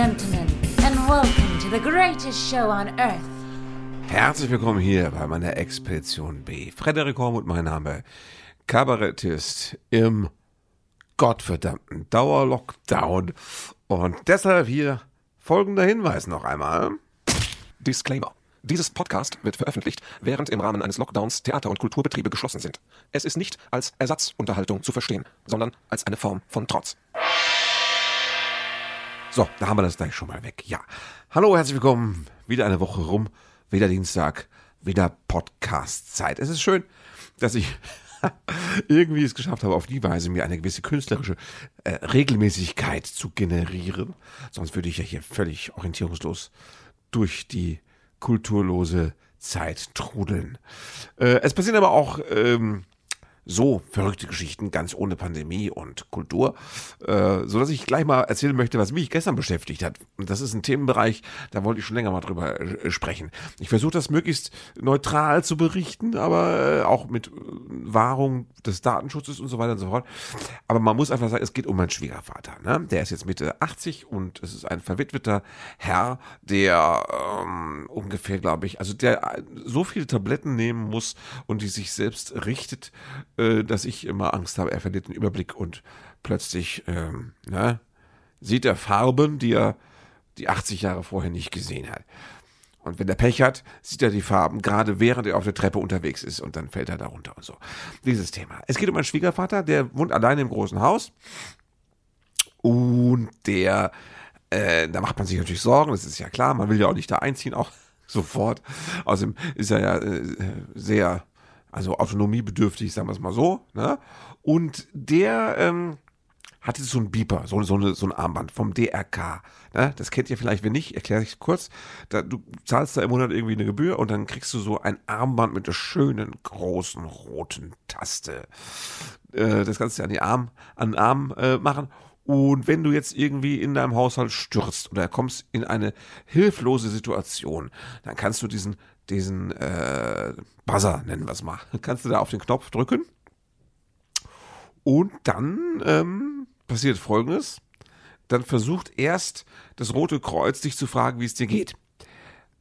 gentlemen, and welcome to the greatest show on earth. Herzlich willkommen hier bei meiner Expedition B. Frederik Hormuth, mein Name. Kabarettist im gottverdammten Dauerlockdown. Und deshalb hier folgender Hinweis noch einmal. Disclaimer. Dieses Podcast wird veröffentlicht, während im Rahmen eines Lockdowns Theater- und Kulturbetriebe geschlossen sind. Es ist nicht als Ersatzunterhaltung zu verstehen, sondern als eine Form von Trotz. So, da haben wir das gleich schon mal weg. Ja. Hallo, herzlich willkommen. Wieder eine Woche rum. Wieder Dienstag. Wieder Podcast-Zeit. Es ist schön, dass ich irgendwie es geschafft habe, auf die Weise mir eine gewisse künstlerische äh, Regelmäßigkeit zu generieren. Sonst würde ich ja hier völlig orientierungslos durch die kulturlose Zeit trudeln. Äh, es passieren aber auch ähm, so verrückte Geschichten, ganz ohne Pandemie und Kultur, äh, so dass ich gleich mal erzählen möchte, was mich gestern beschäftigt hat. Und das ist ein Themenbereich, da wollte ich schon länger mal drüber äh, sprechen. Ich versuche das möglichst neutral zu berichten, aber äh, auch mit äh, Wahrung des Datenschutzes und so weiter und so fort. Aber man muss einfach sagen, es geht um meinen Schwiegervater. Ne? Der ist jetzt Mitte 80 und es ist ein verwitweter Herr, der ähm, ungefähr, glaube ich, also der so viele Tabletten nehmen muss und die sich selbst richtet, äh, dass ich immer Angst habe, er verliert den Überblick und plötzlich ähm, ne, sieht er Farben, die er die 80 Jahre vorher nicht gesehen hat. Und wenn er Pech hat, sieht er die Farben, gerade während er auf der Treppe unterwegs ist und dann fällt er da runter und so. Dieses Thema. Es geht um einen Schwiegervater, der wohnt alleine im großen Haus und der, äh, da macht man sich natürlich Sorgen, das ist ja klar, man will ja auch nicht da einziehen, auch sofort. Außerdem ist er ja äh, sehr also autonomiebedürftig, sagen wir es mal so. Ne? Und der ähm, hatte so ein Beeper, so, so, so ein Armband vom DRK. Ne? Das kennt ihr vielleicht, wenn nicht, erkläre ich kurz. Da, du zahlst da im Monat irgendwie eine Gebühr und dann kriegst du so ein Armband mit einer schönen, großen, roten Taste. Äh, das kannst du an, die Arm, an den Arm äh, machen. Und wenn du jetzt irgendwie in deinem Haushalt stürzt oder kommst in eine hilflose Situation, dann kannst du diesen diesen äh, Buzzer, nennen wir es mal. Kannst du da auf den Knopf drücken. Und dann ähm, passiert folgendes. Dann versucht erst das Rote Kreuz dich zu fragen, wie es dir geht.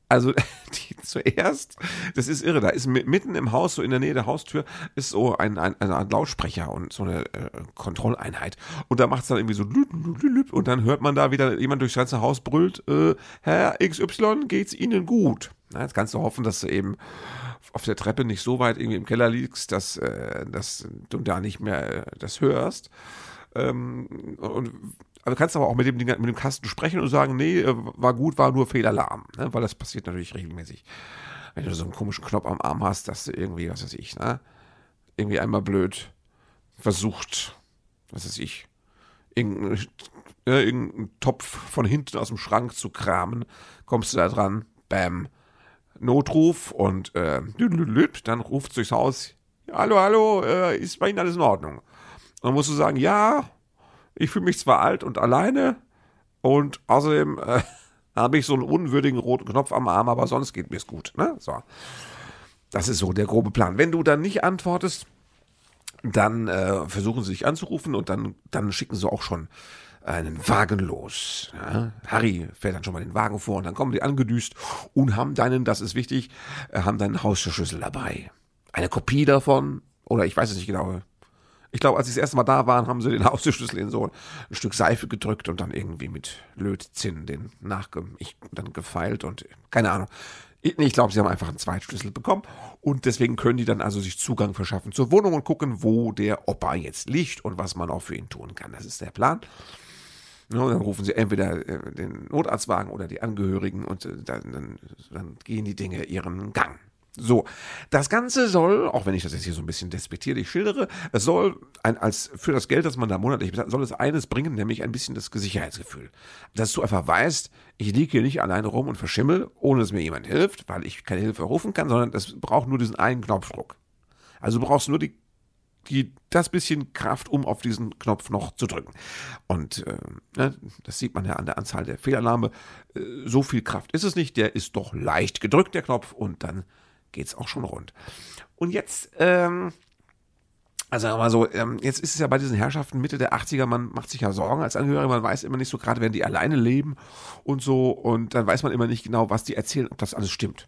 Also die, zuerst, das ist irre, da ist mitten im Haus, so in der Nähe der Haustür, ist so ein, ein, ein Lautsprecher und so eine äh, Kontrolleinheit. Und da macht es dann irgendwie so und dann hört man da wieder jemand durchs ganze Haus brüllt, äh, Herr XY, geht's Ihnen gut? Na, jetzt kannst du hoffen, dass du eben auf der Treppe nicht so weit irgendwie im Keller liegst, dass, äh, dass du da nicht mehr äh, das hörst. Ähm, und also kannst aber auch mit dem, mit dem Kasten sprechen und sagen, nee, äh, war gut, war nur Fehlalarm, ne? weil das passiert natürlich regelmäßig. Wenn du so einen komischen Knopf am Arm hast, dass du irgendwie, was weiß ich, ne? irgendwie einmal blöd versucht, was weiß ich, irgendeinen, äh, irgendeinen Topf von hinten aus dem Schrank zu kramen, kommst du da dran, bam, Notruf und äh, dann ruft durchs Haus, hallo, hallo, äh, ist bei Ihnen alles in Ordnung? Dann musst du sagen, ja, ich fühle mich zwar alt und alleine und außerdem äh, habe ich so einen unwürdigen roten Knopf am Arm, aber sonst geht mir es gut. Ne? So. Das ist so der grobe Plan. Wenn du dann nicht antwortest, dann äh, versuchen sie dich anzurufen und dann, dann schicken sie auch schon einen Wagen los. Ja? Harry fährt dann schon mal den Wagen vor und dann kommen die angedüst und haben deinen, das ist wichtig, äh, haben deinen Haustürschlüssel dabei. Eine Kopie davon, oder ich weiß es nicht genau. Ich glaube, als sie das erste Mal da waren, haben sie den Haustürschlüssel in so ein Stück Seife gedrückt und dann irgendwie mit Lötzinn den nachge ich, dann gefeilt und keine Ahnung. Ich glaube, sie haben einfach einen Zweitschlüssel bekommen und deswegen können die dann also sich Zugang verschaffen zur Wohnung und gucken, wo der Opa jetzt liegt und was man auch für ihn tun kann. Das ist der Plan. Ja, dann rufen sie entweder äh, den Notarztwagen oder die Angehörigen und äh, dann, dann, dann gehen die Dinge ihren Gang. So, das Ganze soll, auch wenn ich das jetzt hier so ein bisschen despektierlich schildere, es soll ein, als für das Geld, das man da monatlich bezahlt, soll es eines bringen, nämlich ein bisschen das Sicherheitsgefühl. Dass du einfach weißt, ich liege hier nicht alleine rum und verschimmel, ohne dass mir jemand hilft, weil ich keine Hilfe rufen kann, sondern es braucht nur diesen einen Knopfdruck. Also du brauchst nur die die, das bisschen Kraft, um auf diesen Knopf noch zu drücken. Und äh, ne, das sieht man ja an der Anzahl der Fehlalarme. Äh, so viel Kraft ist es nicht, der ist doch leicht gedrückt, der Knopf, und dann geht es auch schon rund. Und jetzt ähm, Also sagen wir mal so, ähm, jetzt ist es ja bei diesen Herrschaften Mitte der 80er, man macht sich ja Sorgen als Angehöriger, man weiß immer nicht so, gerade wenn die alleine leben und so, und dann weiß man immer nicht genau, was die erzählen, ob das alles stimmt.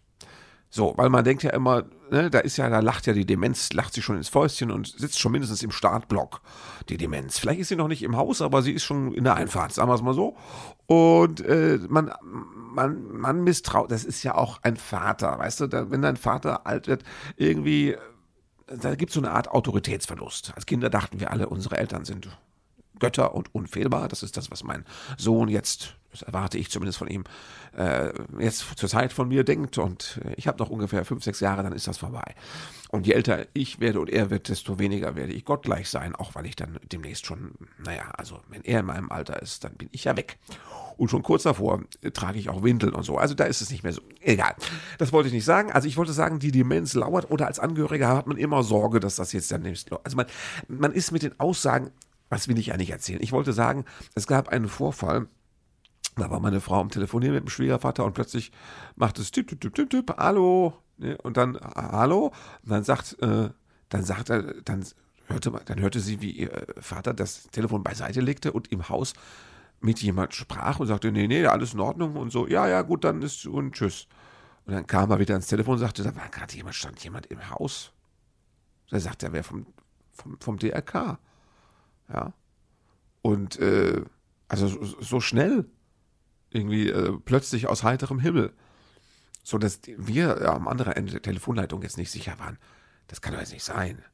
So, weil man denkt ja immer, ne, da ist ja, da lacht ja die Demenz, lacht sie schon ins Fäustchen und sitzt schon mindestens im Startblock, die Demenz. Vielleicht ist sie noch nicht im Haus, aber sie ist schon in der Einfahrt, sagen wir es mal so. Und äh, man, man, man misstraut, das ist ja auch ein Vater, weißt du, da, wenn dein Vater alt wird, irgendwie, da gibt es so eine Art Autoritätsverlust. Als Kinder dachten wir alle, unsere Eltern sind Götter und unfehlbar. Das ist das, was mein Sohn jetzt, das erwarte ich zumindest von ihm, äh, jetzt zur Zeit von mir denkt. Und ich habe noch ungefähr fünf, sechs Jahre, dann ist das vorbei. Und je älter ich werde und er wird, desto weniger werde ich gottgleich sein, auch weil ich dann demnächst schon, naja, also wenn er in meinem Alter ist, dann bin ich ja weg. Und schon kurz davor äh, trage ich auch Windeln und so. Also da ist es nicht mehr so. Egal. Das wollte ich nicht sagen. Also ich wollte sagen, die Demenz lauert oder als Angehöriger hat man immer Sorge, dass das jetzt dann nicht. Also man, man ist mit den Aussagen was will ich eigentlich erzählen? Ich wollte sagen, es gab einen Vorfall, da war meine Frau am Telefonieren mit dem Schwiegervater und plötzlich macht es tipp, tipp, tipp, tipp, tipp, hallo. Ne, und dann, hallo. Und dann sagt, äh, dann sagt er, dann hörte, dann hörte sie, wie ihr Vater das Telefon beiseite legte und im Haus mit jemand sprach und sagte, nee, nee, alles in Ordnung und so, ja, ja, gut, dann ist und tschüss. Und dann kam er wieder ans Telefon und sagte, da war gerade jemand, stand jemand im Haus. Da sagt er, wer vom, vom, vom DRK. Ja. Und äh, also so, schnell irgendwie äh, plötzlich aus heiterem Himmel. So dass wir am anderen Ende der Telefonleitung jetzt nicht sicher waren. Das kann doch jetzt nicht sein.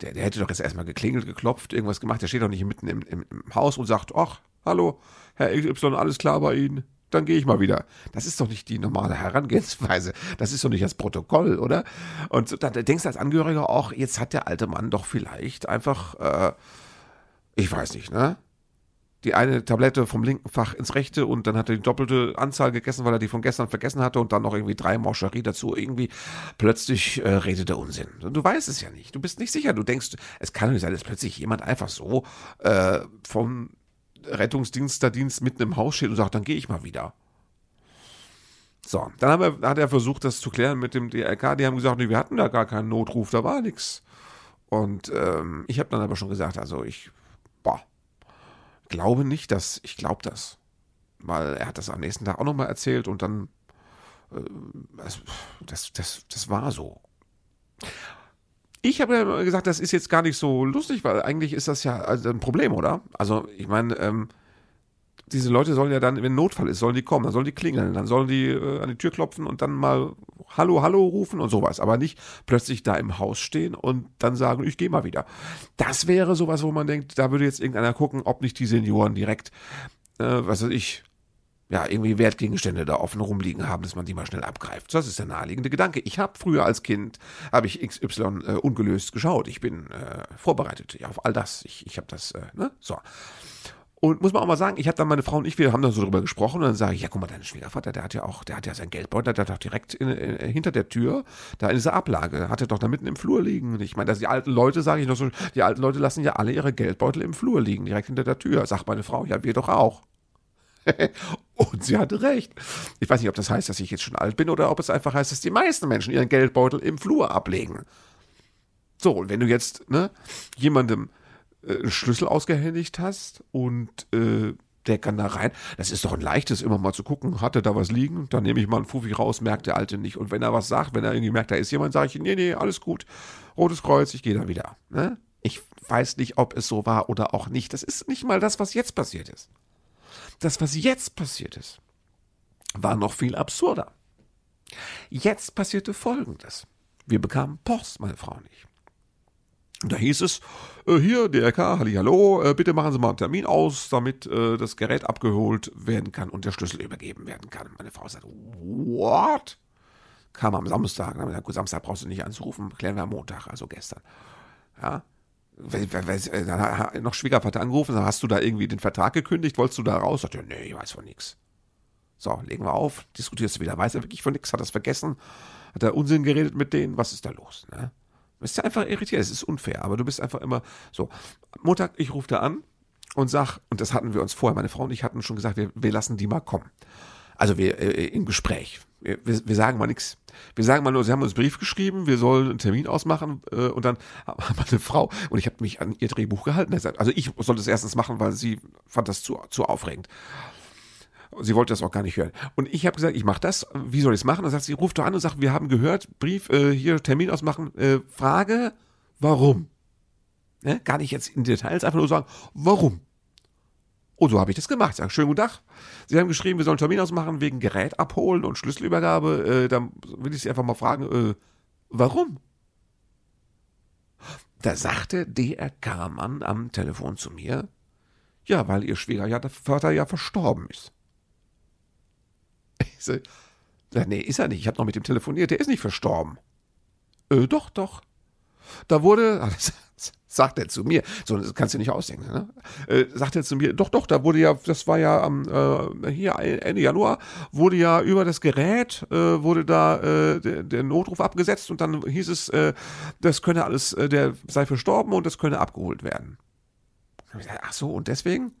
Der, der hätte doch jetzt erstmal geklingelt, geklopft, irgendwas gemacht. Der steht doch nicht mitten im, im, im Haus und sagt, ach, hallo, Herr XY, alles klar bei Ihnen? Dann gehe ich mal wieder. Das ist doch nicht die normale Herangehensweise. Das ist doch nicht das Protokoll, oder? Und da denkst du als Angehöriger auch, jetzt hat der alte Mann doch vielleicht einfach äh, ich weiß nicht, ne? Die eine Tablette vom linken Fach ins rechte und dann hat er die doppelte Anzahl gegessen, weil er die von gestern vergessen hatte und dann noch irgendwie drei Moscherie dazu. Irgendwie plötzlich äh, redet er Unsinn. Du weißt es ja nicht. Du bist nicht sicher. Du denkst, es kann nicht sein, dass plötzlich jemand einfach so äh, vom Rettungsdienstdienst mitten im Haus steht und sagt, dann gehe ich mal wieder. So, dann wir, hat er versucht, das zu klären mit dem DRK. Die haben gesagt, nee, wir hatten da gar keinen Notruf, da war nichts. Und ähm, ich habe dann aber schon gesagt, also ich boah, glaube nicht, dass ich glaube das. Weil er hat das am nächsten Tag auch nochmal erzählt und dann, äh, das, das, das war so. Ich habe ja gesagt, das ist jetzt gar nicht so lustig, weil eigentlich ist das ja also ein Problem, oder? Also, ich meine, ähm, diese Leute sollen ja dann, wenn Notfall ist, sollen die kommen, dann sollen die klingeln, dann sollen die äh, an die Tür klopfen und dann mal Hallo, Hallo rufen und sowas. Aber nicht plötzlich da im Haus stehen und dann sagen, ich gehe mal wieder. Das wäre sowas, wo man denkt, da würde jetzt irgendeiner gucken, ob nicht die Senioren direkt, äh, was weiß ich, ja, irgendwie Wertgegenstände da offen rumliegen haben, dass man die mal schnell abgreift. Das ist der naheliegende Gedanke. Ich habe früher als Kind, habe ich XY äh, ungelöst geschaut. Ich bin äh, vorbereitet auf all das. Ich, ich habe das, äh, ne? So. Und muss man auch mal sagen, ich habe dann meine Frau und ich, wir haben da so drüber gesprochen und dann sage ich, ja, guck mal, dein Schwiegervater, der hat ja auch, der hat ja sein Geldbeutel, der hat doch direkt in, in, hinter der Tür, da in dieser Ablage, hat er doch da mitten im Flur liegen. Ich meine, die alten Leute, sage ich noch so, die alten Leute lassen ja alle ihre Geldbeutel im Flur liegen, direkt hinter der Tür. Sagt meine Frau, ja, wir doch auch. und sie hatte recht. Ich weiß nicht, ob das heißt, dass ich jetzt schon alt bin oder ob es einfach heißt, dass die meisten Menschen ihren Geldbeutel im Flur ablegen. So, und wenn du jetzt ne, jemandem äh, Schlüssel ausgehändigt hast und äh, der kann da rein. Das ist doch ein leichtes, immer mal zu gucken, hat er da was liegen? Dann nehme ich mal einen Fuffi raus, merkt der Alte nicht. Und wenn er was sagt, wenn er irgendwie merkt, da ist jemand, sage ich, nee, nee, alles gut. Rotes Kreuz, ich gehe da wieder. Ne? Ich weiß nicht, ob es so war oder auch nicht. Das ist nicht mal das, was jetzt passiert ist. Das, was jetzt passiert ist, war noch viel absurder. Jetzt passierte Folgendes. Wir bekamen Post, meine Frau und ich. Und da hieß es, äh, hier, DRK, hallo, äh, bitte machen Sie mal einen Termin aus, damit äh, das Gerät abgeholt werden kann und der Schlüssel übergeben werden kann. Meine Frau sagt, what? Kam am Samstag. Dann gut, Samstag brauchst du nicht anzurufen, klären wir am Montag, also gestern. Ja. Äh, dann hat noch Schwiegervater angerufen, dann hast du da irgendwie den Vertrag gekündigt, wolltest du da raus? Sagt er, nee, ich weiß von nichts. So, legen wir auf, diskutierst du wieder, weiß er wirklich von nichts, hat es vergessen, hat er Unsinn geredet mit denen, was ist da los? Ne? bist ja einfach irritiert. Es ist unfair, aber du bist einfach immer so. Montag, ich rufe da an und sag, und das hatten wir uns vorher, meine Frau und ich hatten schon gesagt, wir, wir lassen die mal kommen. Also wir äh, im Gespräch. Wir, wir sagen mal nichts. Wir sagen mal nur, sie haben uns einen Brief geschrieben, wir sollen einen Termin ausmachen äh, und dann haben wir eine Frau und ich habe mich an ihr Drehbuch gehalten. Also ich sollte es erstens machen, weil sie fand das zu, zu aufregend. Sie wollte das auch gar nicht hören. Und ich habe gesagt, ich mache das. Wie soll ich es machen? Dann sagt sie, ruft doch an und sagt, wir haben gehört, Brief, äh, hier Termin ausmachen. Äh, Frage, warum? Ne? Gar nicht jetzt in Details, einfach nur sagen, warum? Und so habe ich das gemacht. Ich sage, schönen guten Tag. Sie haben geschrieben, wir sollen Termin ausmachen wegen Gerät abholen und Schlüsselübergabe. Äh, dann will ich Sie einfach mal fragen, äh, warum? Da sagte der Mann am Telefon zu mir, ja, weil Ihr Schwiegervater ja verstorben ist. Ich so, nee, ist er nicht. Ich habe noch mit ihm telefoniert. Der ist nicht verstorben. Äh, doch, doch. Da wurde, sagt er zu mir, so das kannst du nicht ausdenken, ne? äh, sagt er zu mir, doch, doch, da wurde ja, das war ja am äh, hier Ende Januar, wurde ja über das Gerät, äh, wurde da äh, der, der, Notruf abgesetzt und dann hieß es, äh, das könne alles, äh, der sei verstorben und das könne abgeholt werden. Ach so, und deswegen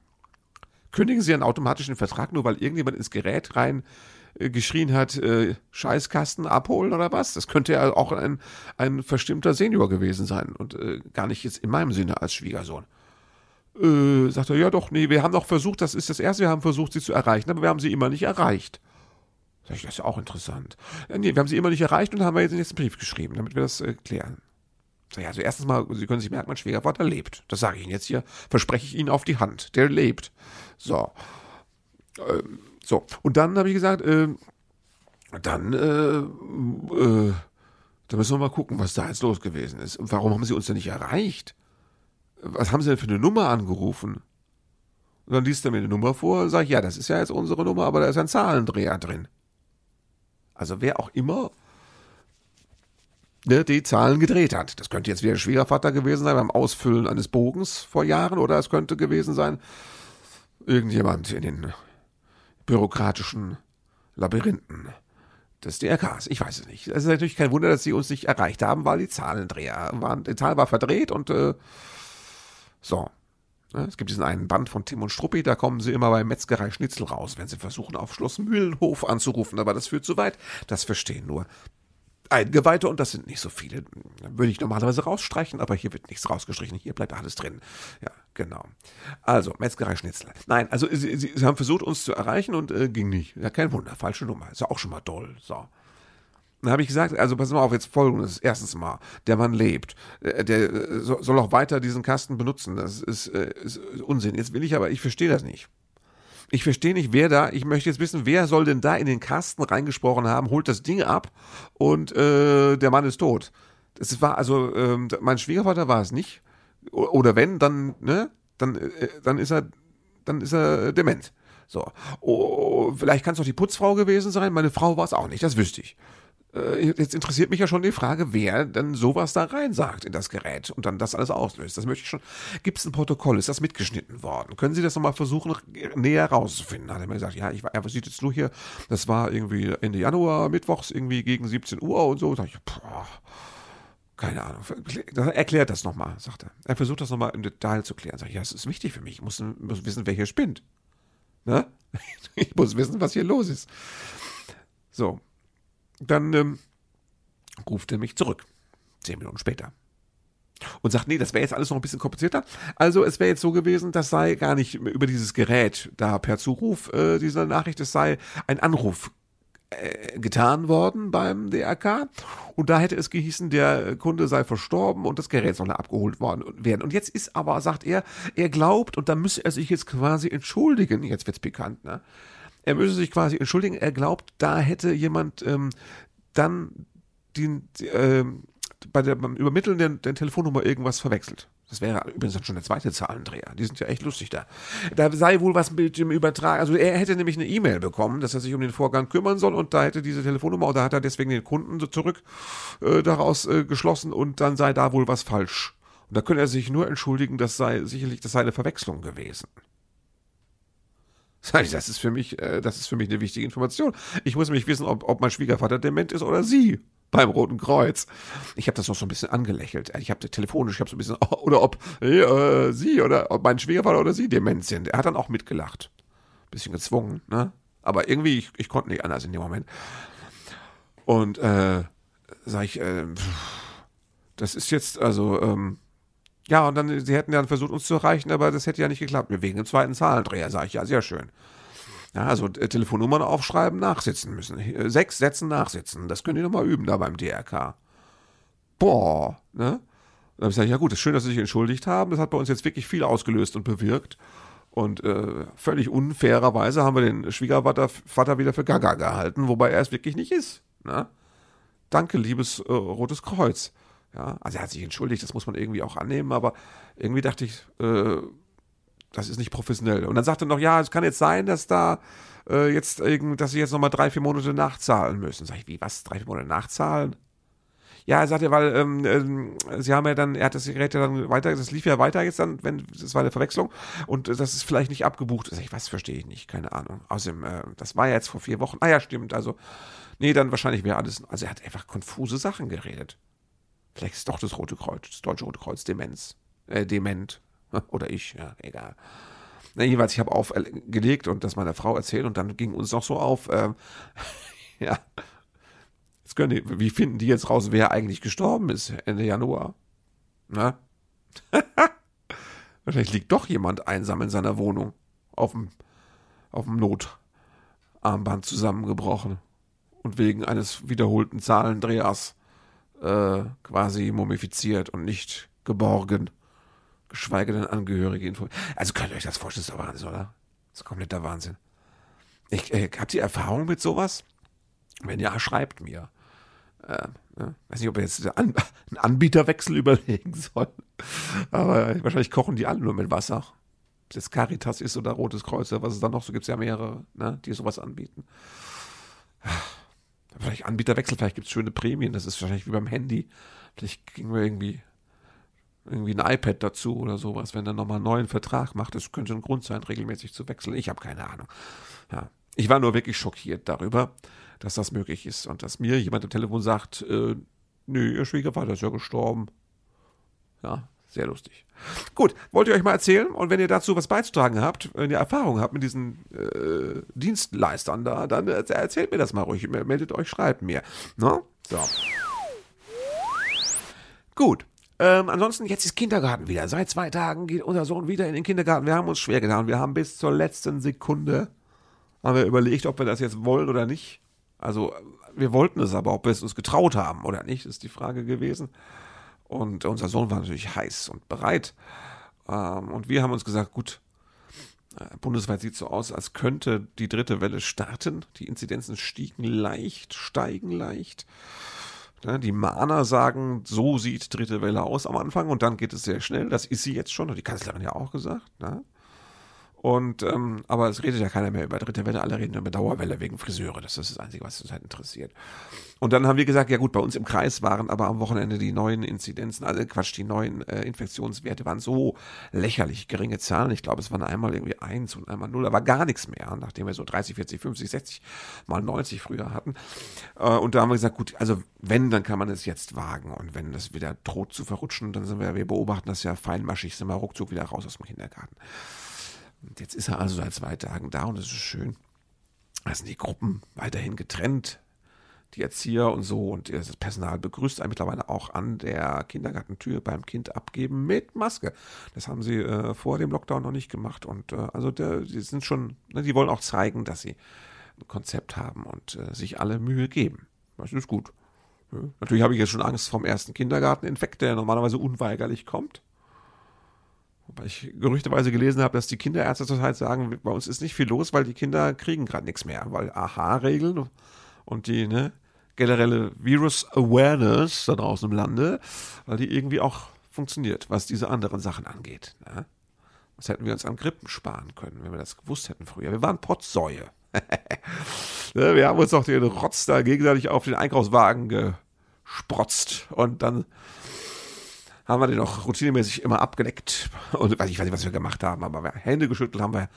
kündigen Sie einen automatischen Vertrag, nur weil irgendjemand ins Gerät rein geschrien hat, äh, Scheißkasten abholen oder was. Das könnte ja auch ein, ein verstimmter Senior gewesen sein und äh, gar nicht jetzt in meinem Sinne als Schwiegersohn. Äh, sagt er, ja doch, nee, wir haben doch versucht, das ist das erste, wir haben versucht, sie zu erreichen, aber wir haben sie immer nicht erreicht. Sag ich, das ist ja auch interessant. Ja, nee, wir haben sie immer nicht erreicht und haben wir jetzt einen Brief geschrieben, damit wir das äh, klären. Sag ich, also erstens mal, Sie können sich merken, mein Schwiegervater lebt. Das sage ich Ihnen jetzt hier, verspreche ich Ihnen auf die Hand. Der lebt. So. Ähm, so, und dann habe ich gesagt, äh, dann, äh, äh, da müssen wir mal gucken, was da jetzt los gewesen ist. Und warum haben sie uns denn nicht erreicht? Was haben sie denn für eine Nummer angerufen? Und dann liest er mir eine Nummer vor und sagt, ja, das ist ja jetzt unsere Nummer, aber da ist ein Zahlendreher drin. Also wer auch immer ne, die Zahlen gedreht hat. Das könnte jetzt wieder der Schwiegervater gewesen sein beim Ausfüllen eines Bogens vor Jahren oder es könnte gewesen sein irgendjemand in den bürokratischen Labyrinthen des DRKs. Ich weiß es nicht. Es ist natürlich kein Wunder, dass sie uns nicht erreicht haben, weil die Zahlendreher waren, die Zahl war verdreht und äh, so. Es gibt diesen einen Band von Tim und Struppi, da kommen sie immer bei Metzgerei Schnitzel raus, wenn sie versuchen, auf Schloss Mühlenhof anzurufen, aber das führt zu weit. Das verstehen nur Eingeweihte und das sind nicht so viele. Würde ich normalerweise rausstreichen, aber hier wird nichts rausgestrichen. Hier bleibt alles drin. Ja, genau. Also, Metzgerei Schnitzel. Nein, also sie, sie, sie haben versucht, uns zu erreichen und äh, ging nicht. Ja, kein Wunder, falsche Nummer. Ist ja auch schon mal toll. So. Dann habe ich gesagt, also pass mal auf, jetzt folgendes. Erstens mal, der Mann lebt. Äh, der äh, soll auch weiter diesen Kasten benutzen. Das ist, äh, ist Unsinn. Jetzt will ich aber, ich verstehe das nicht. Ich verstehe nicht, wer da, ich möchte jetzt wissen, wer soll denn da in den Kasten reingesprochen haben, holt das Ding ab und äh, der Mann ist tot. Das war also, ähm, mein Schwiegervater war es nicht. Oder wenn, dann, ne, dann, äh, dann ist er, dann ist er dement. So. Oh, vielleicht kann es doch die Putzfrau gewesen sein. Meine Frau war es auch nicht, das wüsste ich. Äh, jetzt interessiert mich ja schon die Frage, wer denn sowas da rein sagt in das Gerät und dann das alles auslöst. Das möchte ich schon. Gibt es ein Protokoll? Ist das mitgeschnitten worden? Können Sie das nochmal versuchen, näher rauszufinden? Hat er mir gesagt, ja, ich was sieht jetzt nur hier? Das war irgendwie Ende Januar, mittwochs, irgendwie gegen 17 Uhr und so. Da ich, boah, keine Ahnung. Erklärt das nochmal, sagt er. Er versucht das nochmal im Detail zu klären. Sag ich, ja, das ist wichtig für mich. Ich muss, muss wissen, wer hier spinnt. Ne? Ich muss wissen, was hier los ist. So, dann ähm, ruft er mich zurück. Zehn Minuten später. Und sagt, nee, das wäre jetzt alles noch ein bisschen komplizierter. Also es wäre jetzt so gewesen, das sei gar nicht über dieses Gerät da per Zuruf äh, dieser Nachricht, es sei ein Anruf äh, getan worden beim DRK und da hätte es gehießen, der Kunde sei verstorben und das Gerät solle abgeholt worden werden. Und jetzt ist aber, sagt er, er glaubt und da müsse er sich jetzt quasi entschuldigen. Jetzt wird's pikant, ne? er müsse sich quasi entschuldigen. Er glaubt, da hätte jemand ähm, dann den, äh, bei der, beim Übermitteln der, der Telefonnummer irgendwas verwechselt. Das wäre übrigens dann schon der zweite Zahlendreher. Die sind ja echt lustig da. Da sei wohl was mit dem Übertrag. Also er hätte nämlich eine E-Mail bekommen, dass er sich um den Vorgang kümmern soll und da hätte diese Telefonnummer da hat er deswegen den Kunden so zurück äh, daraus äh, geschlossen und dann sei da wohl was falsch. Und da könnte er sich nur entschuldigen, das sei sicherlich, das sei eine Verwechslung gewesen. Das ist für mich, äh, das ist für mich eine wichtige Information. Ich muss nämlich wissen, ob, ob mein Schwiegervater dement ist oder sie beim Roten Kreuz. Ich habe das noch so ein bisschen angelächelt. Ich habe telefonisch, ich habe so ein bisschen, oder ob äh, sie oder ob mein Schwiegervater oder sie dement sind. Er hat dann auch mitgelacht. Bisschen gezwungen, ne? Aber irgendwie, ich, ich konnte nicht anders in dem Moment. Und äh, sag ich, äh, das ist jetzt, also, ähm, ja, und dann, sie hätten dann versucht, uns zu erreichen, aber das hätte ja nicht geklappt. Wegen dem zweiten Zahlendreher, sage ich, ja, sehr schön. Ja, also äh, Telefonnummern aufschreiben, nachsitzen müssen. Äh, sechs Sätzen nachsitzen. Das könnt ihr nochmal üben da beim DRK. Boah, ne? Dann habe ich gesagt, ja gut, ist schön, dass Sie sich entschuldigt haben. Das hat bei uns jetzt wirklich viel ausgelöst und bewirkt. Und äh, völlig unfairerweise haben wir den Schwiegervater Vater wieder für Gaga gehalten, wobei er es wirklich nicht ist. Ne? Danke, liebes äh, Rotes Kreuz. Ja, also er hat sich entschuldigt, das muss man irgendwie auch annehmen, aber irgendwie dachte ich, äh, das ist nicht professionell. Und dann sagte er noch, ja, es kann jetzt sein, dass da äh, jetzt dass sie jetzt nochmal drei, vier Monate nachzahlen müssen. Sag ich, wie, was? Drei, vier Monate nachzahlen? Ja, er sagte, weil ähm, ähm, sie haben ja dann, er hat das Gerät ja dann weiter, das lief ja weiter jetzt dann, wenn, das war eine Verwechslung und das ist vielleicht nicht abgebucht. Sag ich, was verstehe ich nicht, keine Ahnung. Außerdem, äh, das war ja jetzt vor vier Wochen. Ah ja, stimmt, also, nee, dann wahrscheinlich wäre alles, also er hat einfach konfuse Sachen geredet. Vielleicht ist doch das Rote Kreuz, das Deutsche Rote Kreuz Demenz, äh, dement. Oder ich, ja, egal. Na, jeweils, ich habe aufgelegt und das meiner Frau erzählt und dann ging uns noch so auf, ähm, ja, jetzt können die, wie finden die jetzt raus, wer eigentlich gestorben ist Ende Januar? Na? Wahrscheinlich liegt doch jemand einsam in seiner Wohnung auf dem, auf dem Notarmband zusammengebrochen und wegen eines wiederholten Zahlendrehers äh, quasi mumifiziert und nicht geborgen geschweige denn Angehörige informieren. Also könnt ihr euch das vorstellen, das ist der Wahnsinn, oder? Das ist kompletter Wahnsinn. Ich, äh, habt ihr Erfahrung mit sowas? Wenn ja, schreibt mir. Äh, ne? Weiß nicht, ob wir jetzt einen Anbieterwechsel überlegen sollen. Aber wahrscheinlich kochen die alle nur mit Wasser. Ob das Caritas ist oder Rotes Kreuz oder was es dann noch so gibt, es ja mehrere, ne, die sowas anbieten. Vielleicht Anbieterwechsel, vielleicht gibt es schöne Prämien. Das ist wahrscheinlich wie beim Handy. Vielleicht kriegen wir irgendwie irgendwie ein iPad dazu oder sowas, wenn er nochmal einen neuen Vertrag macht. Das könnte ein Grund sein, regelmäßig zu wechseln. Ich habe keine Ahnung. Ja. Ich war nur wirklich schockiert darüber, dass das möglich ist und dass mir jemand am Telefon sagt, äh, nö, ihr Schwiegervater ist ja gestorben. Ja, sehr lustig. Gut, wollt ihr euch mal erzählen und wenn ihr dazu was beizutragen habt, wenn ihr Erfahrung habt mit diesen äh, Dienstleistern da, dann erzählt mir das mal ruhig. Meldet euch, schreibt mir. Ne? So. Gut, ähm, ansonsten, jetzt ist Kindergarten wieder. Seit zwei Tagen geht unser Sohn wieder in den Kindergarten. Wir haben uns schwer getan. Wir haben bis zur letzten Sekunde haben wir überlegt, ob wir das jetzt wollen oder nicht. Also, wir wollten es aber, ob wir es uns getraut haben oder nicht, ist die Frage gewesen. Und unser Sohn war natürlich heiß und bereit. Ähm, und wir haben uns gesagt, gut, äh, bundesweit sieht es so aus, als könnte die dritte Welle starten. Die Inzidenzen stiegen leicht, steigen leicht. Ne, die Mahner sagen, so sieht dritte Welle aus am Anfang und dann geht es sehr schnell. Das ist sie jetzt schon, hat die Kanzlerin ja auch gesagt. Ne? Und, ähm, aber es redet ja keiner mehr über dritte Welle, alle reden über Dauerwelle wegen Friseure. Das ist das Einzige, was uns halt interessiert. Und dann haben wir gesagt, ja gut, bei uns im Kreis waren aber am Wochenende die neuen Inzidenzen, also Quatsch, die neuen äh, Infektionswerte waren so lächerlich geringe Zahlen. Ich glaube, es waren einmal irgendwie eins und einmal null, aber gar nichts mehr, nachdem wir so 30, 40, 50, 60 mal 90 früher hatten. Äh, und da haben wir gesagt, gut, also wenn, dann kann man es jetzt wagen. Und wenn das wieder droht zu verrutschen, dann sind wir, wir beobachten das ja feinmaschig, sind wir ruckzuck wieder raus aus dem Kindergarten. Und jetzt ist er also seit zwei Tagen da und es ist schön. Da sind die Gruppen weiterhin getrennt, die Erzieher und so und das Personal begrüßt einen mittlerweile auch an der Kindergartentür beim Kind abgeben mit Maske. Das haben sie äh, vor dem Lockdown noch nicht gemacht und äh, also der, die sind schon, ne, die wollen auch zeigen, dass sie ein Konzept haben und äh, sich alle Mühe geben. Das ist gut. Ja. Natürlich habe ich jetzt schon Angst vom ersten Kindergarteninfekt, der normalerweise unweigerlich kommt. Wobei ich gerüchteweise gelesen habe, dass die Kinderärzte zurzeit sagen, bei uns ist nicht viel los, weil die Kinder kriegen gerade nichts mehr, weil AHA-Regeln und die ne, generelle Virus-Awareness da draußen im Lande, weil die irgendwie auch funktioniert, was diese anderen Sachen angeht. Ne? Was hätten wir uns an Grippen sparen können, wenn wir das gewusst hätten früher. Wir waren Pottsäue. Ne, wir haben uns doch den Rotz da gegenseitig auf den Einkaufswagen gesprotzt und dann haben wir den noch routinemäßig immer abgeleckt. Und ich weiß nicht, was wir gemacht haben, aber Hände geschüttelt haben wir.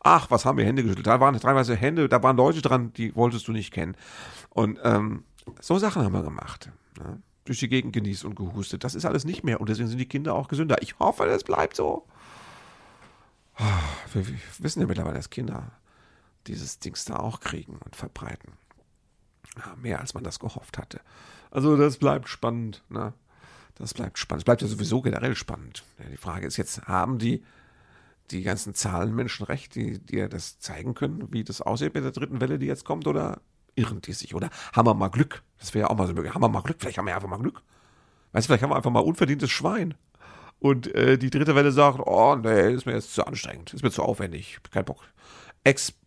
Ach, was haben wir Hände geschüttelt? Da waren teilweise Hände, da waren Leute dran, die wolltest du nicht kennen. Und ähm, so Sachen haben wir gemacht. Ne? Durch die Gegend genießt und gehustet. Das ist alles nicht mehr und deswegen sind die Kinder auch gesünder. Ich hoffe, das bleibt so. Wir, wir wissen ja mittlerweile, dass Kinder dieses Dings da auch kriegen und verbreiten. Ja, mehr als man das gehofft hatte. Also das bleibt spannend. Ne? Das bleibt spannend. Es bleibt ja sowieso generell spannend. Die Frage ist jetzt, haben die, die ganzen Zahlenmenschen recht, die dir das zeigen können, wie das aussieht mit der dritten Welle, die jetzt kommt, oder irren die sich? Oder haben wir mal Glück? Das wäre ja auch mal so möglich. Haben wir mal Glück? Vielleicht haben wir einfach mal Glück. Weißt du, vielleicht haben wir einfach mal unverdientes Schwein. Und äh, die dritte Welle sagt, oh nee, ist mir jetzt zu anstrengend, ist mir zu aufwendig, kein Bock.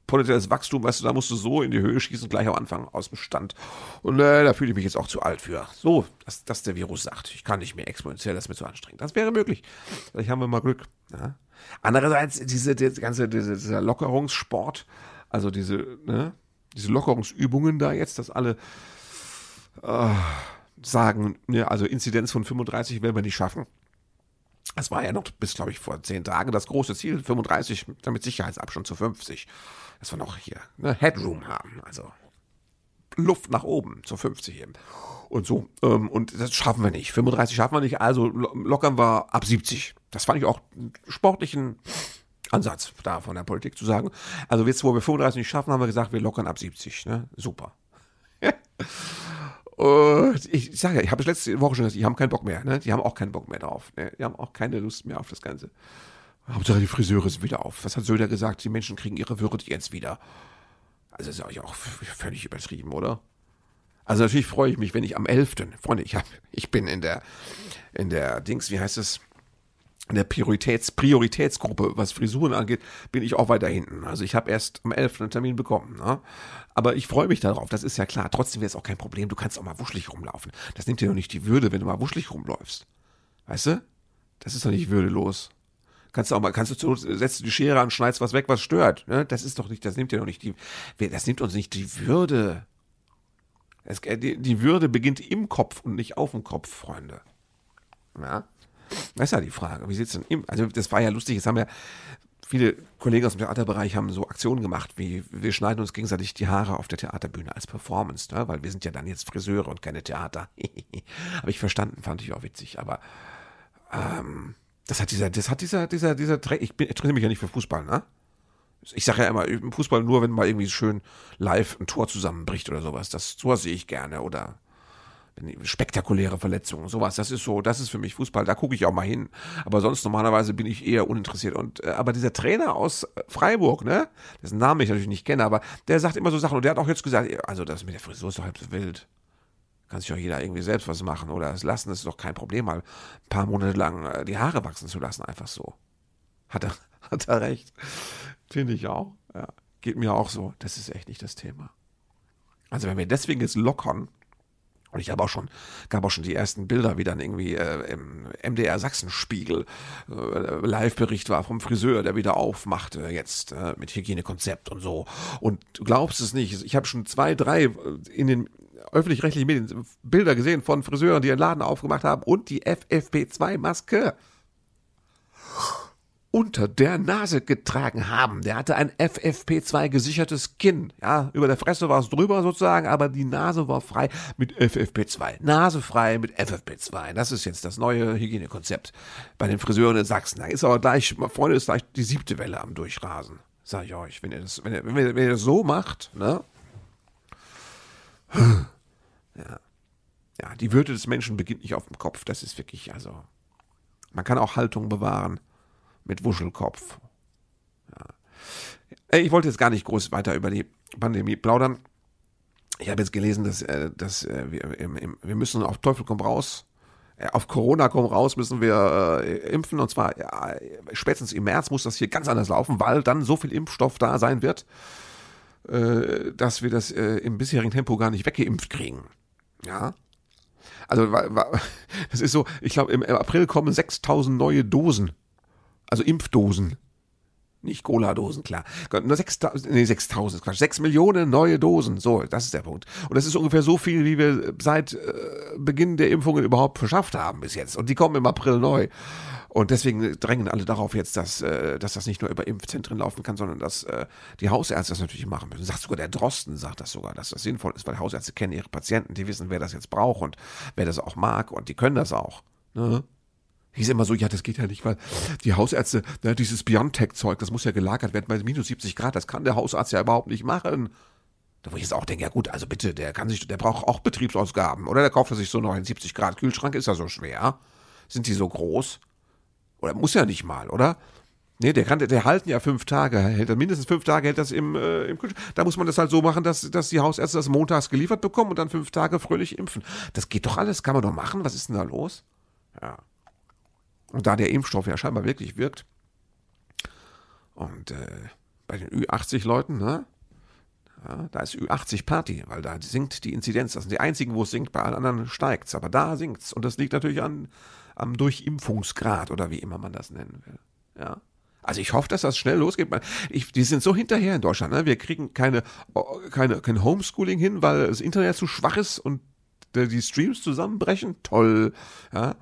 Exponentielles Wachstum, weißt du, da musst du so in die Höhe schießen, gleich am Anfang aus dem Stand. Und äh, da fühle ich mich jetzt auch zu alt für. So, dass, dass der Virus sagt, ich kann nicht mehr exponentiell, das ist mir zu anstrengend. Das wäre möglich. Vielleicht haben wir mal Glück. Ja? Andererseits, diese, diese ganze, diese, dieser Lockerungssport, also diese, ne, diese Lockerungsübungen da jetzt, dass alle äh, sagen, ne, also Inzidenz von 35 werden wir nicht schaffen. Das war ja noch bis, glaube ich, vor zehn Tagen das große Ziel, 35, damit Sicherheitsabstand zu 50. Dass wir noch hier ne, Headroom haben, also Luft nach oben zu 50 eben. Und so, ähm, und das schaffen wir nicht. 35 schaffen wir nicht, also lockern wir ab 70. Das fand ich auch einen sportlichen Ansatz da von der Politik zu sagen. Also jetzt, wo wir 35 nicht schaffen, haben wir gesagt, wir lockern ab 70. Ne? Super. Ich sage ja, ich habe es letzte Woche schon gesagt, die haben keinen Bock mehr. Ne? Die haben auch keinen Bock mehr drauf. Ne? Die haben auch keine Lust mehr auf das Ganze. Hauptsache die Friseure sind wieder auf. Was hat Söder gesagt? Die Menschen kriegen ihre Würde jetzt wieder. Also ist ja auch völlig übertrieben, oder? Also natürlich freue ich mich, wenn ich am 11. Freunde, ich, hab, ich bin in der, in der Dings, wie heißt es? in der Prioritäts Prioritätsgruppe, was Frisuren angeht, bin ich auch weiter hinten. Also ich habe erst am 11. einen Termin bekommen. Ne? Aber ich freue mich darauf, das ist ja klar. Trotzdem wäre es auch kein Problem, du kannst auch mal wuschelig rumlaufen. Das nimmt dir doch nicht die Würde, wenn du mal wuschelig rumläufst. Weißt du? Das ist doch nicht würdelos. Kannst du auch mal, kannst du zu, setzt die Schere an, schneidest was weg, was stört. Ne? Das ist doch nicht, das nimmt dir doch nicht die, das nimmt uns nicht die Würde. Es, die, die Würde beginnt im Kopf und nicht auf dem Kopf, Freunde. Ja? Das ist ja die Frage. Wie sieht's denn im, also das war ja lustig, jetzt haben ja viele Kollegen aus dem Theaterbereich haben so Aktionen gemacht, wie wir schneiden uns gegenseitig die Haare auf der Theaterbühne als Performance, ne? weil wir sind ja dann jetzt Friseure und keine Theater. Habe ich verstanden, fand ich auch witzig, aber ähm, das hat dieser, das hat dieser, dieser, dieser, ich bin, interessiere mich ja nicht für Fußball, ne? Ich sage ja immer, im Fußball nur, wenn mal irgendwie schön live ein Tor zusammenbricht oder sowas. Das sowas sehe ich gerne oder spektakuläre Verletzungen, sowas. Das ist so, das ist für mich Fußball, da gucke ich auch mal hin. Aber sonst normalerweise bin ich eher uninteressiert. Und äh, aber dieser Trainer aus Freiburg, ne, dessen Namen ich natürlich nicht kenne, aber der sagt immer so Sachen und der hat auch jetzt gesagt, also das mit der Frisur ist doch halb so wild. Kann sich doch jeder irgendwie selbst was machen oder es lassen, das ist doch kein Problem, mal ein paar Monate lang äh, die Haare wachsen zu lassen, einfach so. Hat er, hat er recht. Finde ich auch. Ja. Geht mir auch so. Das ist echt nicht das Thema. Also wenn wir deswegen jetzt lockern, und ich habe auch schon, gab auch schon die ersten Bilder, wie dann irgendwie äh, im MDR Sachsenspiegel äh, Live-Bericht war vom Friseur, der wieder aufmachte jetzt äh, mit Hygienekonzept und so. Und du glaubst es nicht, ich habe schon zwei, drei äh, in den öffentlich-rechtlichen Medien Bilder gesehen von Friseuren, die ihren Laden aufgemacht haben und die FFP2-Maske unter der Nase getragen haben. Der hatte ein FFP2 gesichertes Kinn. Ja, über der Fresse war es drüber sozusagen, aber die Nase war frei mit FFP2. Nase frei mit FFP2. Das ist jetzt das neue Hygienekonzept bei den Friseuren in Sachsen. Da ist aber gleich, Freunde, ist gleich die siebte Welle am Durchrasen. Sag ich euch, wenn ihr das, wenn ihr, wenn ihr, wenn ihr das so macht, ne? Ja. Ja, die Würde des Menschen beginnt nicht auf dem Kopf. Das ist wirklich, also, man kann auch Haltung bewahren mit Wuschelkopf. Ja. Ich wollte jetzt gar nicht groß weiter über die Pandemie plaudern. Ich habe jetzt gelesen, dass, äh, dass äh, wir, wir müssen auf Teufel komm raus, äh, auf Corona komm raus, müssen wir impfen. Und zwar ja, spätestens im März muss das hier ganz anders laufen, weil dann so viel Impfstoff da sein wird, dass wir das im bisherigen Tempo gar nicht weggeimpft kriegen. Ja. Also, das ist so, ich glaube, im April kommen 6000 neue Dosen also Impfdosen. Nicht Cola-Dosen, klar. Nur 6000, nee, 6000, Quatsch. 6 Millionen neue Dosen. So, das ist der Punkt. Und das ist ungefähr so viel, wie wir seit äh, Beginn der Impfungen überhaupt verschafft haben bis jetzt. Und die kommen im April neu. Und deswegen drängen alle darauf jetzt, dass, äh, dass das nicht nur über Impfzentren laufen kann, sondern dass äh, die Hausärzte das natürlich machen müssen. Sagt sogar der Drosten, sagt das sogar, dass das sinnvoll ist, weil Hausärzte kennen ihre Patienten, die wissen, wer das jetzt braucht und wer das auch mag und die können das auch. Ne? hieß immer so, ja, das geht ja nicht, weil die Hausärzte, ne, dieses Biontech-Zeug, das muss ja gelagert werden bei minus 70 Grad, das kann der Hausarzt ja überhaupt nicht machen. Da wo ich jetzt auch denke, ja gut, also bitte, der kann sich, der braucht auch Betriebsausgaben. Oder der kauft sich so 79 Grad Kühlschrank, ist ja so schwer. Sind die so groß? Oder muss ja nicht mal, oder? Nee, der kann, der halten ja fünf Tage, hält mindestens fünf Tage hält das im, äh, im Kühlschrank. Da muss man das halt so machen, dass, dass die Hausärzte das montags geliefert bekommen und dann fünf Tage fröhlich impfen. Das geht doch alles, kann man doch machen. Was ist denn da los? Ja. Und da der Impfstoff ja scheinbar wirklich wirkt. Und äh, bei den Ü80-Leuten, ne? Ja, da ist Ü80 Party, weil da sinkt die Inzidenz. Das sind die einzigen, wo es sinkt, bei allen anderen steigt es. Aber da sinkt es. Und das liegt natürlich an, am Durchimpfungsgrad oder wie immer man das nennen will. Ja. Also ich hoffe, dass das schnell losgeht. Ich, die sind so hinterher in Deutschland. Ne? Wir kriegen keine, keine, kein Homeschooling hin, weil das Internet zu schwach ist und die Streams zusammenbrechen. Toll. Ja?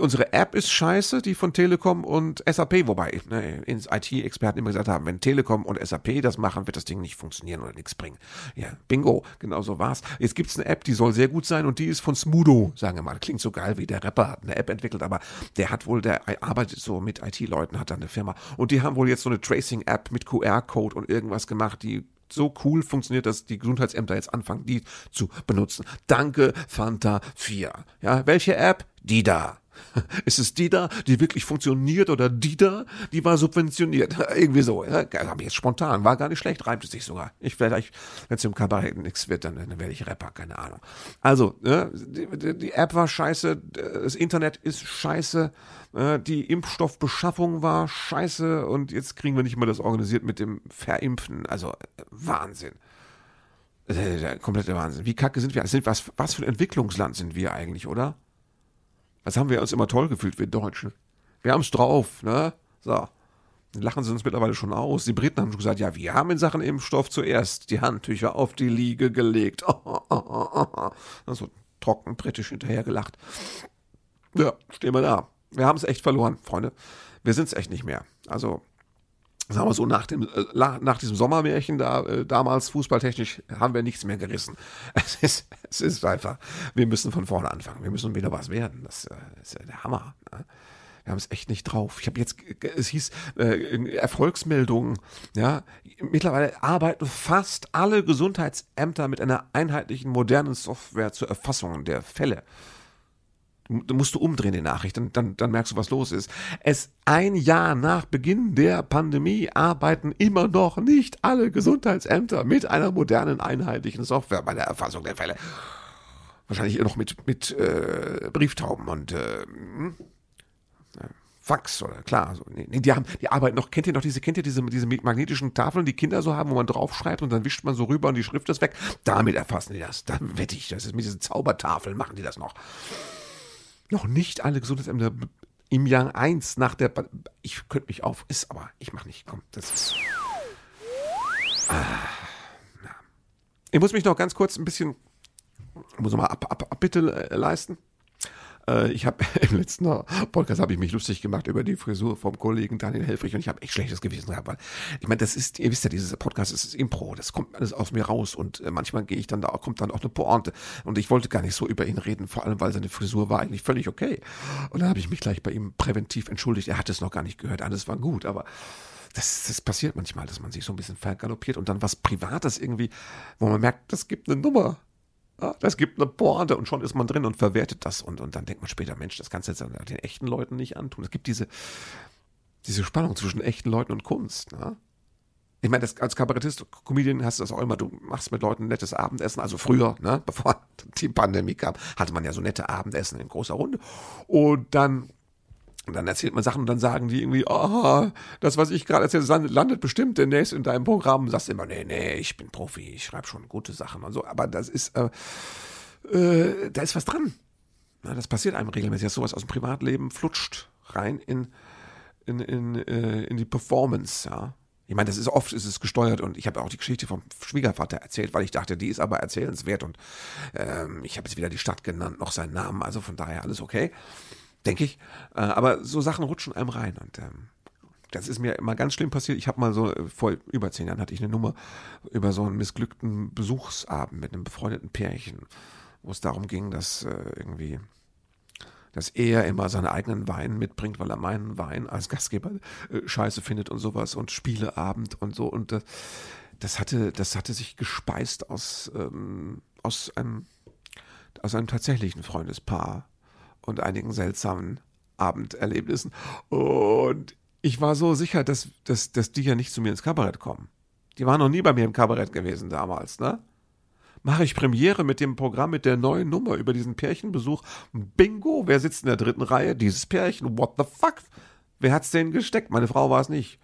Unsere App ist scheiße, die von Telekom und SAP, wobei ne, IT-Experten immer gesagt haben, wenn Telekom und SAP das machen, wird das Ding nicht funktionieren oder nichts bringen. Ja, bingo, genau so war's. Jetzt gibt's eine App, die soll sehr gut sein und die ist von Smudo, sagen wir mal. Klingt so geil, wie der Rapper hat eine App entwickelt, aber der hat wohl, der arbeitet so mit IT-Leuten, hat da eine Firma. Und die haben wohl jetzt so eine Tracing-App mit QR-Code und irgendwas gemacht, die so cool funktioniert, dass die Gesundheitsämter jetzt anfangen, die zu benutzen. Danke, Fanta 4. Ja, welche App? Die da. Ist es die da, die wirklich funktioniert oder die da, die war subventioniert? Irgendwie so. Ja? Ich jetzt spontan, war gar nicht schlecht, reimt es sich sogar. Ich werde, wenn es im Kabarett nichts wird, dann, dann werde ich Rapper, keine Ahnung. Also, ja, die, die, App war scheiße, das Internet ist scheiße, die Impfstoffbeschaffung war scheiße und jetzt kriegen wir nicht mal das organisiert mit dem Verimpfen. Also Wahnsinn. Der komplette Wahnsinn. Wie kacke sind wir? Was, was für ein Entwicklungsland sind wir eigentlich, oder? Was haben wir uns immer toll gefühlt, wir Deutschen? Wir haben es drauf, ne? So. Dann lachen sie uns mittlerweile schon aus. Die Briten haben schon gesagt, ja, wir haben in Sachen Impfstoff zuerst die Handtücher auf die Liege gelegt. So trocken britisch hinterhergelacht. Ja, stehen wir da. Wir haben es echt verloren, Freunde. Wir sind es echt nicht mehr. Also, sagen wir so, nach, dem, äh, nach diesem Sommermärchen da, äh, damals fußballtechnisch haben wir nichts mehr gerissen. Es ist, es ist einfach, wir müssen von vorne anfangen. Wir müssen wieder was werden. Das, äh, ist ja der Hammer. Ne? Wir haben es echt nicht drauf. Ich habe jetzt, es hieß äh, Erfolgsmeldungen, ja, mittlerweile arbeiten fast alle Gesundheitsämter mit einer einheitlichen modernen Software zur Erfassung der Fälle. Du musst du umdrehen die Nachricht, dann, dann, dann merkst du, was los ist. Es ein Jahr nach Beginn der Pandemie arbeiten immer noch nicht alle Gesundheitsämter mit einer modernen, einheitlichen Software bei der Erfassung der Fälle. Wahrscheinlich noch mit, mit äh, Brieftauben und äh, hm? Fax oder klar. So, nee, die haben, die arbeiten noch, kennt ihr noch diese, kennt ihr diese, diese magnetischen Tafeln, die Kinder so haben, wo man draufschreibt und dann wischt man so rüber und die Schrift ist weg? Damit erfassen die das. Da wette ich, das ist mit diesen Zaubertafeln machen die das noch noch nicht alle Gesundheitsämter im Jahr 1 nach der. Ich könnte mich auf, ist aber, ich mache nicht, komm, das ist. Ah, ich muss mich noch ganz kurz ein bisschen, muss mal ab, ab, Abbitte äh, leisten. Äh, ich habe im letzten Podcast habe ich mich lustig gemacht über die Frisur vom Kollegen Daniel Helfrich und ich habe echt schlechtes Gewissen gehabt, weil ich meine, das ist, ihr wisst ja, dieses Podcast ist Impro, das kommt alles aus mir raus und äh, manchmal gehe ich dann da, kommt dann auch eine Pointe und ich wollte gar nicht so über ihn reden, vor allem weil seine Frisur war eigentlich völlig okay und dann habe ich mich gleich bei ihm präventiv entschuldigt. Er hat es noch gar nicht gehört, alles war gut, aber das, das passiert manchmal, dass man sich so ein bisschen vergaloppiert und dann was Privates irgendwie, wo man merkt, das gibt eine Nummer. Ja, das gibt eine Pointe und schon ist man drin und verwertet das. Und, und dann denkt man später, Mensch, das kannst du jetzt den echten Leuten nicht antun. Es gibt diese, diese Spannung zwischen echten Leuten und Kunst. Ne? Ich meine, das, als Kabarettist, Comedian hast du das auch immer, du machst mit Leuten ein nettes Abendessen. Also früher, ne, bevor die Pandemie kam, hatte man ja so nette Abendessen in großer Runde. Und dann und dann erzählt man Sachen und dann sagen die irgendwie, oh, das, was ich gerade erzähle, landet bestimmt demnächst in deinem Programm. Sagst immer, nee, nee, ich bin Profi, ich schreibe schon gute Sachen und so. Aber das ist, äh, äh, da ist was dran. Na, das passiert einem regelmäßig, dass sowas aus dem Privatleben flutscht rein in, in, in, äh, in die Performance, ja. Ich meine, das ist oft ist es gesteuert und ich habe auch die Geschichte vom Schwiegervater erzählt, weil ich dachte, die ist aber erzählenswert und ähm, ich habe jetzt wieder die Stadt genannt, noch seinen Namen, also von daher alles okay denke ich. Äh, aber so Sachen rutschen einem rein und ähm, das ist mir immer ganz schlimm passiert. Ich habe mal so, äh, vor über zehn Jahren hatte ich eine Nummer über so einen missglückten Besuchsabend mit einem befreundeten Pärchen, wo es darum ging, dass äh, irgendwie, dass er immer seinen eigenen Wein mitbringt, weil er meinen Wein als Gastgeber äh, scheiße findet und sowas und Spieleabend und so und äh, das hatte, das hatte sich gespeist aus, ähm, aus, einem, aus einem tatsächlichen Freundespaar und einigen seltsamen Abenderlebnissen. Und ich war so sicher, dass, dass, dass die ja nicht zu mir ins Kabarett kommen. Die waren noch nie bei mir im Kabarett gewesen damals, ne? Mache ich Premiere mit dem Programm mit der neuen Nummer über diesen Pärchenbesuch. Bingo, wer sitzt in der dritten Reihe? Dieses Pärchen. What the fuck? Wer hat's denen gesteckt? Meine Frau war es nicht.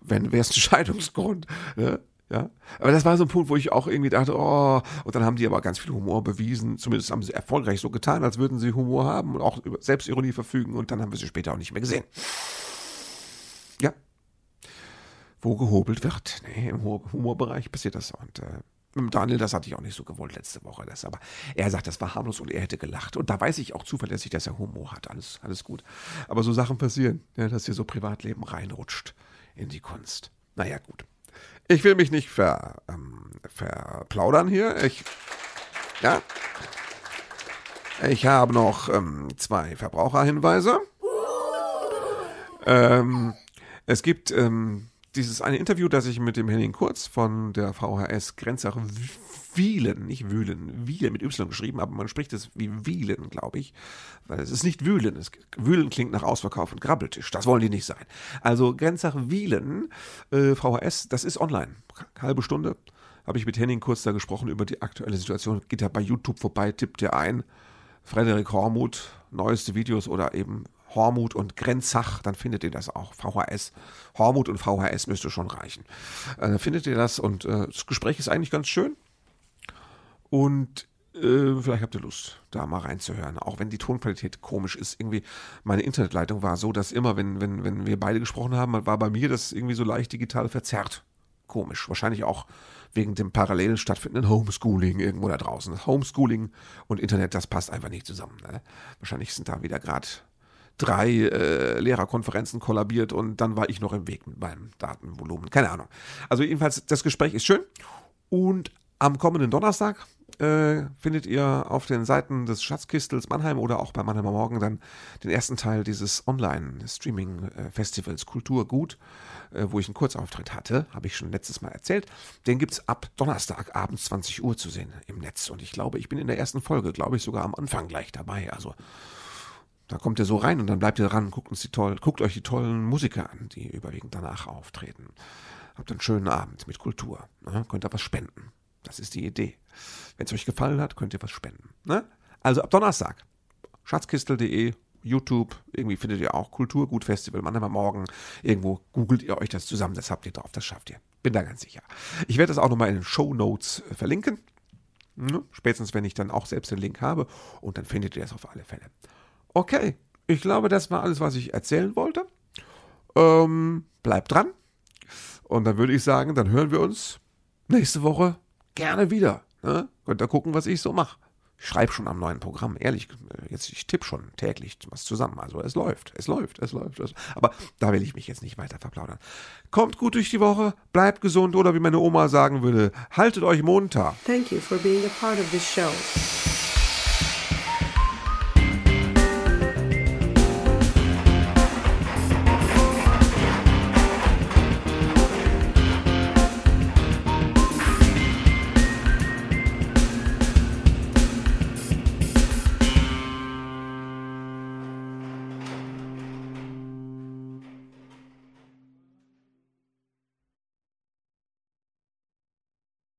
Wenn, wäre es ein Scheidungsgrund. Ne? Ja, aber das war so ein Punkt, wo ich auch irgendwie dachte, oh, und dann haben die aber ganz viel Humor bewiesen. Zumindest haben sie erfolgreich so getan, als würden sie Humor haben und auch über Selbstironie verfügen. Und dann haben wir sie später auch nicht mehr gesehen. Ja. Wo gehobelt wird. Nee, im Humorbereich passiert das. Und äh, mit Daniel, das hatte ich auch nicht so gewollt letzte Woche. Das, aber er sagt, das war harmlos und er hätte gelacht. Und da weiß ich auch zuverlässig, dass er Humor hat. Alles, alles gut. Aber so Sachen passieren, ja, dass hier so Privatleben reinrutscht in die Kunst. Naja, gut. Ich will mich nicht ver, ähm, verplaudern hier. Ich, ja. Ich habe noch ähm, zwei Verbraucherhinweise. Ähm, es gibt ähm, dieses eine Interview, das ich mit dem Henning Kurz von der VHS Grenzsache Wielen, nicht Wühlen, Wielen mit Y geschrieben, aber man spricht es wie Wielen, glaube ich, weil es ist nicht Wühlen. Es, Wühlen klingt nach Ausverkauf und Grabbeltisch. Das wollen die nicht sein. Also Grenzsache Wielen, äh, VHS, das ist online. Halbe Stunde habe ich mit Henning kurz da gesprochen über die aktuelle Situation. Geht da bei YouTube vorbei, tippt ihr ein. Frederik Hormuth, neueste Videos oder eben Hormut und Grenzach, dann findet ihr das auch. VHS. Hormut und VHS müsste schon reichen. Äh, dann findet ihr das und äh, das Gespräch ist eigentlich ganz schön. Und äh, vielleicht habt ihr Lust, da mal reinzuhören. Auch wenn die Tonqualität komisch ist. Irgendwie, meine Internetleitung war so, dass immer, wenn, wenn, wenn wir beide gesprochen haben, war bei mir das irgendwie so leicht digital verzerrt. Komisch. Wahrscheinlich auch wegen dem parallel stattfindenden Homeschooling irgendwo da draußen. Homeschooling und Internet, das passt einfach nicht zusammen. Ne? Wahrscheinlich sind da wieder gerade drei äh, Lehrerkonferenzen kollabiert und dann war ich noch im Weg mit meinem Datenvolumen. Keine Ahnung. Also jedenfalls, das Gespräch ist schön. Und am kommenden Donnerstag äh, findet ihr auf den Seiten des Schatzkistels Mannheim oder auch bei Mannheimer Morgen dann den ersten Teil dieses Online-Streaming-Festivals Kultur gut, äh, wo ich einen Kurzauftritt hatte, habe ich schon letztes Mal erzählt. Den gibt es ab Donnerstag abends 20 Uhr zu sehen im Netz. Und ich glaube, ich bin in der ersten Folge, glaube ich, sogar am Anfang gleich dabei. Also da kommt ihr so rein und dann bleibt ihr dran, guckt, uns die toll, guckt euch die tollen Musiker an, die überwiegend danach auftreten. Habt einen schönen Abend mit Kultur. Ne? Könnt ihr was spenden. Das ist die Idee. Wenn es euch gefallen hat, könnt ihr was spenden. Ne? Also ab Donnerstag. Schatzkistel.de, YouTube, irgendwie findet ihr auch Kulturgutfestival, manchmal morgen. Irgendwo googelt ihr euch das zusammen, das habt ihr drauf, das schafft ihr. Bin da ganz sicher. Ich werde das auch nochmal in den Show Notes verlinken. Ne? Spätestens, wenn ich dann auch selbst den Link habe. Und dann findet ihr das auf alle Fälle. Okay, ich glaube, das war alles, was ich erzählen wollte. Ähm, bleibt dran. Und dann würde ich sagen, dann hören wir uns nächste Woche gerne wieder. Ne? Könnt ihr gucken, was ich so mache. Ich schreibe schon am neuen Programm, ehrlich. Jetzt, ich tippe schon täglich was zusammen. Also es läuft, es läuft, es läuft. Aber da will ich mich jetzt nicht weiter verplaudern. Kommt gut durch die Woche, bleibt gesund oder wie meine Oma sagen würde, haltet euch munter. Thank you for being a part of this show.